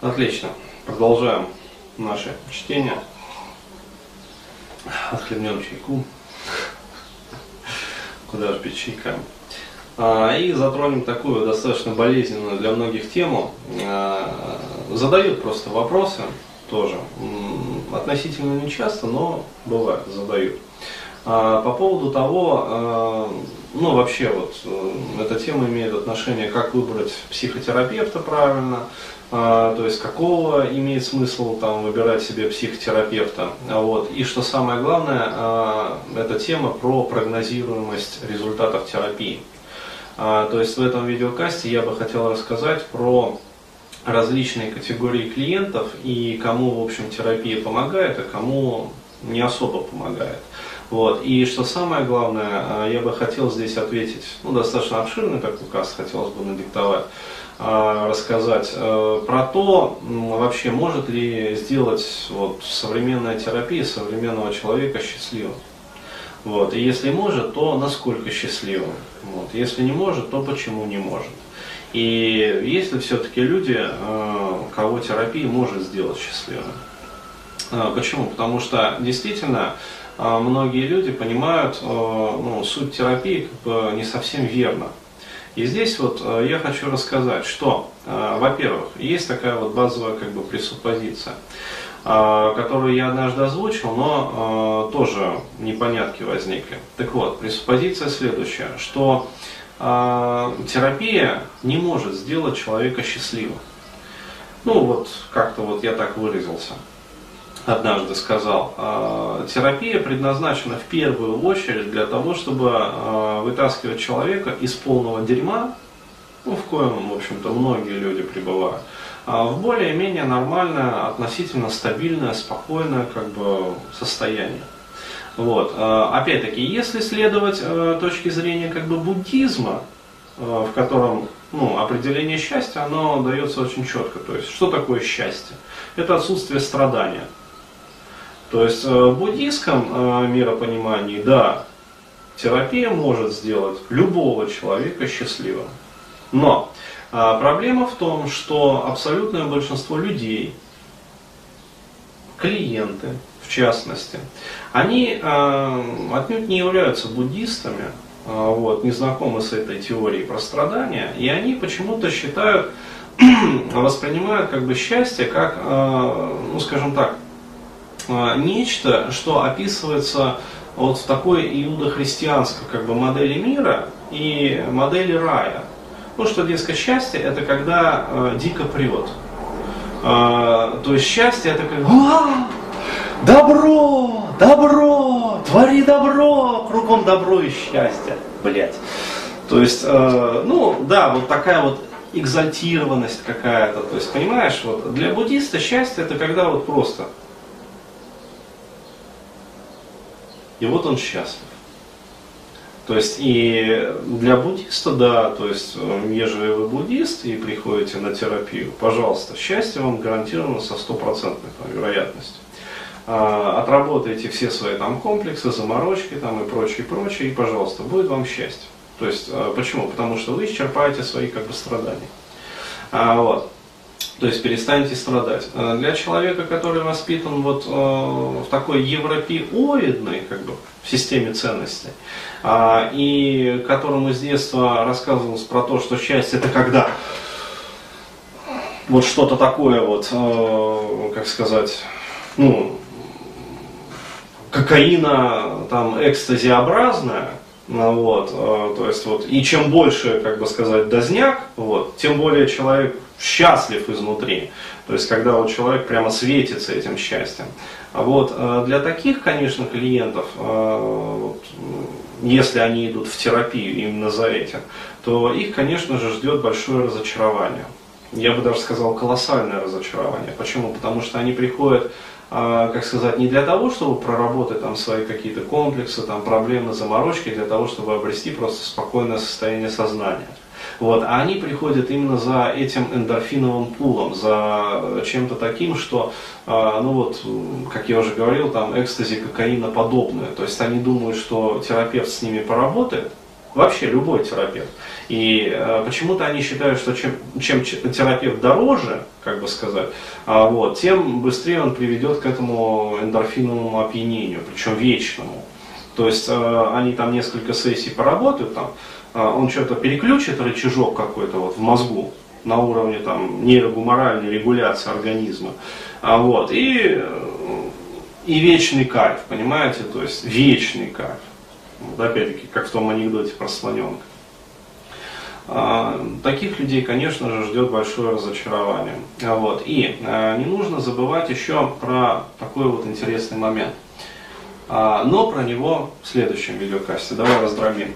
Отлично. Продолжаем наше чтение. Отхлебнем чайку. Куда же пить чайками. А, и затронем такую достаточно болезненную для многих тему. А, задают просто вопросы тоже. Относительно не часто, но бывает, задают. А, по поводу того, ну вообще вот эта тема имеет отношение, как выбрать психотерапевта правильно, то есть какого имеет смысл там выбирать себе психотерапевта. Вот. И что самое главное, а, эта тема про прогнозируемость результатов терапии. А, то есть в этом видеокасте я бы хотел рассказать про различные категории клиентов и кому, в общем, терапия помогает, а кому не особо помогает. Вот. И что самое главное, я бы хотел здесь ответить, ну, достаточно обширный как указ хотелось бы надиктовать, а, рассказать э, про то, вообще может ли сделать вот, современная терапия современного человека счастливым. Вот. И если может, то насколько счастливым. Вот. Если не может, то почему не может. И есть ли все-таки люди, э, кого терапия может сделать счастливым. Э, почему? Потому что действительно многие люди понимают ну, суть терапии как бы не совсем верно. И здесь вот э, я хочу рассказать, что, э, во-первых, есть такая вот базовая как бы пресуппозиция, э, которую я однажды озвучил, но тоже непонятки возникли. Так вот, пресуппозиция следующая, что терапия не может сделать человека счастливым. Ну вот, как-то вот я так выразился однажды сказал, «А, терапия предназначена в первую очередь для того, чтобы а, вытаскивать человека из полного дерьма, ну, в коем, в общем-то, многие люди пребывают, а в более-менее нормальное, относительно стабильное, спокойное как бы, состояние. Вот. Опять-таки, если следовать точки зрения как бы буддизма, в котором ну, определение счастья, оно дается очень четко. То есть, что такое счастье? Это отсутствие страдания. То есть э, в буддийском э, миропонимании, да, терапия может сделать любого человека счастливым. Но а, проблема в том, что абсолютное большинство людей, клиенты в частности, они отнюдь не являются буддистами, вот, не знакомы с этой теорией про страдания, и они почему-то считают, воспринимают как бы счастье как, ну скажем так, Э, нечто, что описывается вот в такой иудохристианской как бы модели мира и модели рая. Ну, что, дескать, счастье это когда э, дико прет. Э, то есть счастье это как добро, добро, твори добро, кругом добро и счастье, блять. То есть, э, ну, да, вот такая вот экзальтированность какая-то. То есть, понимаешь, вот для буддиста счастье это когда вот просто И вот он счастлив. То есть и для буддиста, да, то есть ежели вы буддист и приходите на терапию, пожалуйста, счастье вам гарантировано со стопроцентной вероятностью. А, отработайте все свои там комплексы, заморочки там и прочее, прочее, и пожалуйста, будет вам счастье. То есть, э, почему? Потому что вы исчерпаете свои как бы страдания. А, вот. То есть перестанете страдать. Э, для человека, который воспитан вот э, в такой европеоидной как бы, системе ценностей, э, и которому с детства рассказывалось про то, что счастье это когда вот что-то такое вот, э, как сказать, ну, кокаина там экстазиобразная, ну, вот, э, то есть вот, и чем больше, как бы сказать, дозняк, вот, тем более человек счастлив изнутри. То есть, когда вот человек прямо светится этим счастьем. А вот э, для таких, конечно, клиентов, э, вот, если они идут в терапию именно за этим, то их, конечно же, ждет большое разочарование. Я бы даже сказал колоссальное разочарование. Почему? Потому что они приходят как сказать, не для того, чтобы проработать там свои какие-то комплексы, там проблемы, заморочки, для того, чтобы обрести просто спокойное состояние сознания. Вот. А они приходят именно за этим эндорфиновым пулом, за чем-то таким, что, а, ну вот, как я уже говорил, там экстази кокаина подобное. То есть они думают, что терапевт с ними поработает, Вообще любой терапевт. И э, почему-то они считают, что чем, чем терапевт дороже, как бы сказать, а, вот, тем быстрее он приведет к этому эндорфиновому опьянению, причем вечному. То есть э, они там несколько сессий поработают, там, э, он что-то переключит рычажок какой-то вот в мозгу на уровне там, нейрогуморальной регуляции организма. А, вот, и, э, и вечный кайф, понимаете, то есть вечный кайф. Вот опять-таки, как в том анекдоте про слоненка. А, таких людей, конечно же, ждет большое разочарование. А, вот. И а, не нужно забывать еще про такой вот интересный момент. Но про него в следующем видеокасте. Давай раздробим.